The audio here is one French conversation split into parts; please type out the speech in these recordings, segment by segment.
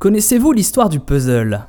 Connaissez-vous l'histoire du puzzle?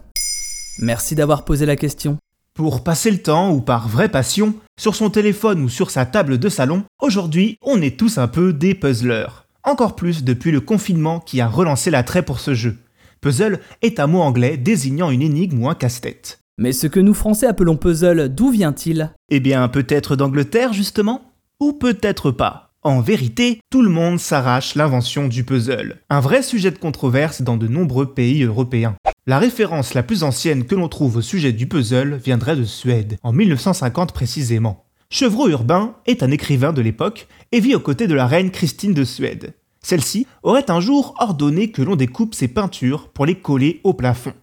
Merci d'avoir posé la question. Pour passer le temps ou par vraie passion, sur son téléphone ou sur sa table de salon, aujourd'hui on est tous un peu des puzzlers. Encore plus depuis le confinement qui a relancé l'attrait pour ce jeu. Puzzle est un mot anglais désignant une énigme ou un casse-tête. Mais ce que nous Français appelons puzzle, d'où vient-il? Eh bien peut-être d'Angleterre justement? Ou peut-être pas? En vérité, tout le monde s'arrache l'invention du puzzle, un vrai sujet de controverse dans de nombreux pays européens. La référence la plus ancienne que l'on trouve au sujet du puzzle viendrait de Suède, en 1950 précisément. Chevreau Urbain est un écrivain de l'époque et vit aux côtés de la reine Christine de Suède. Celle-ci aurait un jour ordonné que l'on découpe ses peintures pour les coller au plafond.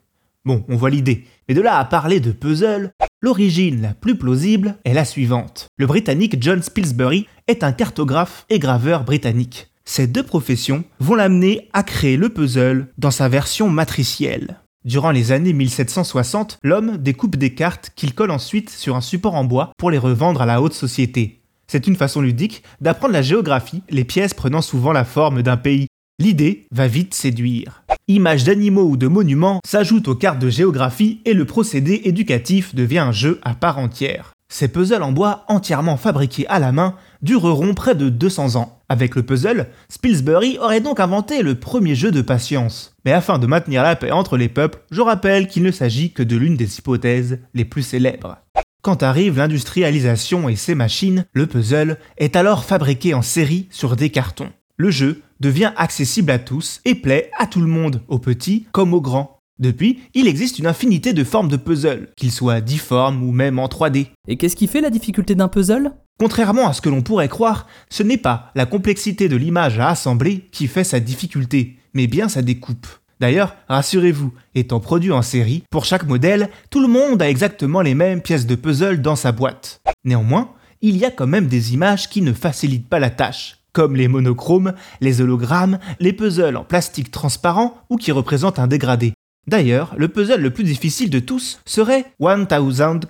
Bon, on voit l'idée, mais de là à parler de puzzle, l'origine la plus plausible est la suivante. Le Britannique John Spilsbury est un cartographe et graveur britannique. Ces deux professions vont l'amener à créer le puzzle dans sa version matricielle. Durant les années 1760, l'homme découpe des cartes qu'il colle ensuite sur un support en bois pour les revendre à la haute société. C'est une façon ludique d'apprendre la géographie, les pièces prenant souvent la forme d'un pays. L'idée va vite séduire images d'animaux ou de monuments s'ajoutent aux cartes de géographie et le procédé éducatif devient un jeu à part entière. Ces puzzles en bois entièrement fabriqués à la main dureront près de 200 ans. Avec le puzzle, Spilsbury aurait donc inventé le premier jeu de patience. Mais afin de maintenir la paix entre les peuples, je rappelle qu'il ne s'agit que de l'une des hypothèses les plus célèbres. Quand arrive l'industrialisation et ses machines, le puzzle est alors fabriqué en série sur des cartons. Le jeu devient accessible à tous et plaît à tout le monde, aux petits comme aux grands. Depuis, il existe une infinité de formes de puzzles, qu'ils soient difformes ou même en 3D. Et qu'est-ce qui fait la difficulté d'un puzzle? Contrairement à ce que l'on pourrait croire, ce n'est pas la complexité de l'image à assembler qui fait sa difficulté, mais bien sa découpe. D'ailleurs, rassurez-vous, étant produit en série, pour chaque modèle, tout le monde a exactement les mêmes pièces de puzzle dans sa boîte. Néanmoins, il y a quand même des images qui ne facilitent pas la tâche comme les monochromes, les hologrammes, les puzzles en plastique transparent ou qui représentent un dégradé. D'ailleurs, le puzzle le plus difficile de tous serait 1000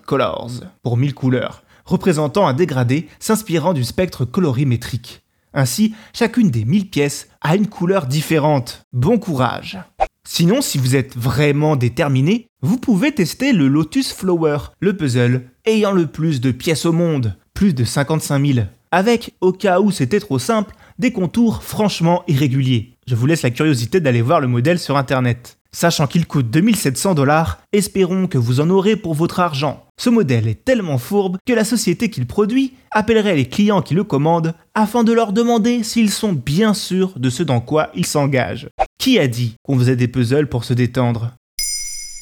Colors, pour 1000 couleurs, représentant un dégradé s'inspirant du spectre colorimétrique. Ainsi, chacune des 1000 pièces a une couleur différente. Bon courage Sinon, si vous êtes vraiment déterminé, vous pouvez tester le Lotus Flower, le puzzle ayant le plus de pièces au monde, plus de 55 000 avec, au cas où c'était trop simple, des contours franchement irréguliers. Je vous laisse la curiosité d'aller voir le modèle sur internet. Sachant qu'il coûte 2700 dollars, espérons que vous en aurez pour votre argent. Ce modèle est tellement fourbe que la société qu'il produit appellerait les clients qui le commandent afin de leur demander s'ils sont bien sûrs de ce dans quoi ils s'engagent. Qui a dit qu'on faisait des puzzles pour se détendre?